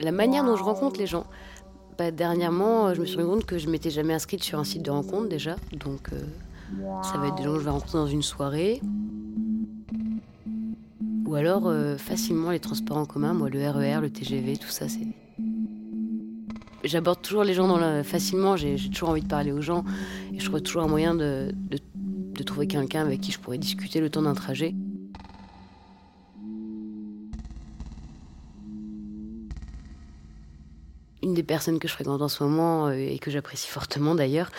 La manière dont je rencontre les gens. Bah, dernièrement, je me suis rendu compte que je m'étais jamais inscrite sur un site de rencontre déjà. Donc, euh, ça va être des gens que je vais rencontrer dans une soirée. Ou alors, euh, facilement, les transports en commun, moi, le RER, e le TGV, tout ça, c'est. J'aborde toujours les gens facilement, j'ai toujours envie de parler aux gens et je trouve toujours un moyen de trouver quelqu'un avec qui je pourrais discuter le temps d'un trajet. une des personnes que je fréquente en ce moment euh, et que j'apprécie fortement d'ailleurs.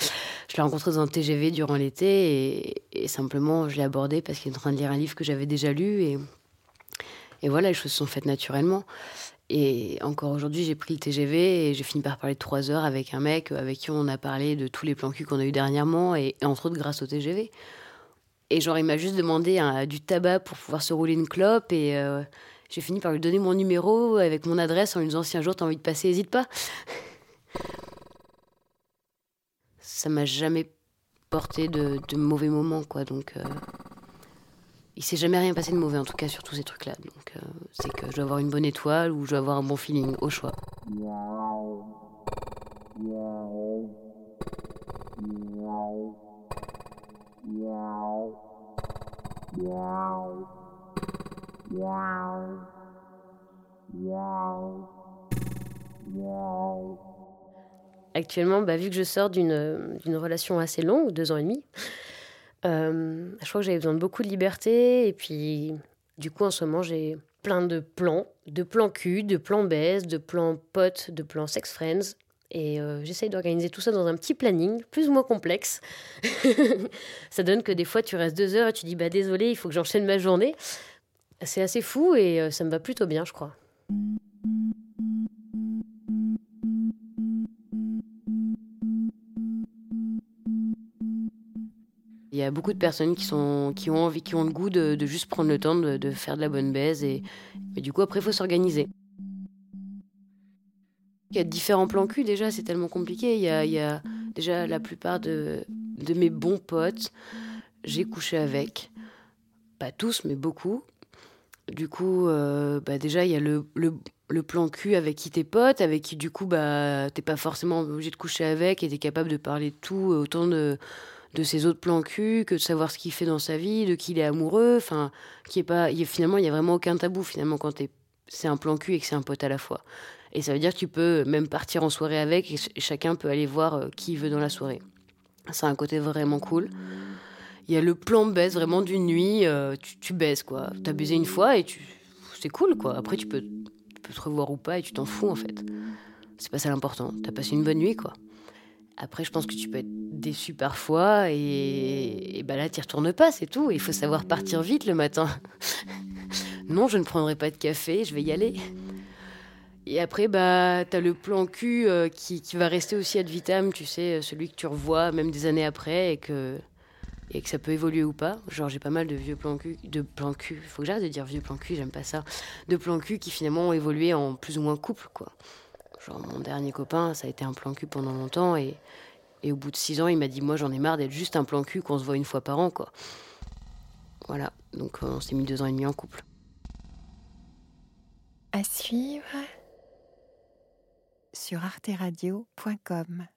Je l'ai rencontrée dans un TGV durant l'été et, simplement je l'ai abordée parce qu'il est en train de lire un livre que j'avais déjà lu et, et voilà, les choses se sont faites naturellement. Et encore aujourd'hui, j'ai pris le TGV et j'ai fini par parler de trois heures avec un mec avec qui on a parlé de tous les plans cul qu'on a eu dernièrement et, entre autres grâce au TGV. Et genre, il m'a juste demandé du tabac pour pouvoir se rouler une clope et, euh, j'ai fini par lui donner mon numéro avec mon adresse en lui disant si un jour t'as envie de passer, hésite pas. Ça m'a jamais porté de, mauvais moments, quoi. Donc, euh, il s'est jamais rien passé de mauvais, en tout cas, sur tous ces trucs-là. Donc, euh, c'est que je dois avoir une bonne étoile ou je dois avoir un bon feeling, au choix. Actuellement, bah, vu que je sors d'une relation assez longue, deux ans et demi, euh, je crois que j'avais besoin de beaucoup de liberté. Et puis, du coup, en ce moment, j'ai plein de plans, de plans cul, de plans baisse, de plans potes, de plans sex friends. Et euh, j'essaye d'organiser tout ça dans un petit planning, plus ou moins complexe. ça donne que des fois, tu restes deux heures et tu dis bah désolé, il faut que j'enchaîne ma journée. C'est assez fou et euh, ça me va plutôt bien, je crois. Il y a beaucoup de personnes qui, sont, qui ont envie, qui ont le goût de, juste prendre le temps de, faire de la bonne baise. Et, du coup, après, il faut s'organiser. Il y a différents plans cul déjà, c'est tellement compliqué. Il y a, déjà la plupart de, de mes bons potes, j'ai couché avec. Pas tous, mais beaucoup. Du coup, euh, bah déjà, il y a le, le, plan cul avec qui t'es pote, avec qui, du coup, bah, t'es pas forcément obligé de coucher avec et t'es capable de parler de tout, autant de, de ses autres plans cul que de savoir ce qu'il fait dans sa vie, de qui il est amoureux. Enfin, qui est pas. Y finalement, il y a vraiment aucun tabou, finalement, quand c'est un plan cul et que c'est un pote à la fois. Et ça veut dire que tu peux même partir en soirée avec et, chacun peut aller voir euh, qui il veut dans la soirée. C'est un côté vraiment cool. Il y a le plan baisse vraiment d'une nuit, euh, tu, tu baises quoi. T'as baisé une fois et tu, c'est cool quoi. Après tu peux, peux te revoir ou pas et tu t'en fous en fait. C'est pas ça l'important. T'as passé une bonne nuit quoi. Après je pense que tu peux être déçu parfois et, bah là t'y retournes pas, c'est tout. Il faut savoir partir vite le matin. non, je ne prendrai pas de café, je vais y aller. Et après, bah, t'as le plan cul euh, qui, qui, va rester aussi ad vitam, tu sais, celui que tu revois même des années après et que et que ça peut évoluer ou pas. Genre, j'ai pas mal de vieux plans cul, de plans faut que j'arrête de dire vieux plans cul, j'aime pas ça, de plans cul qui finalement ont évolué en plus ou moins couple, quoi. Mon dernier copain, ça a été un plan cul pendant longtemps et, et au bout de six ans, il m'a dit Moi, j'en ai marre d'être juste un plan cul qu'on se voit une fois par an, quoi. Voilà, donc on s'est mis deux ans et demi en couple. À suivre sur arteradio.com.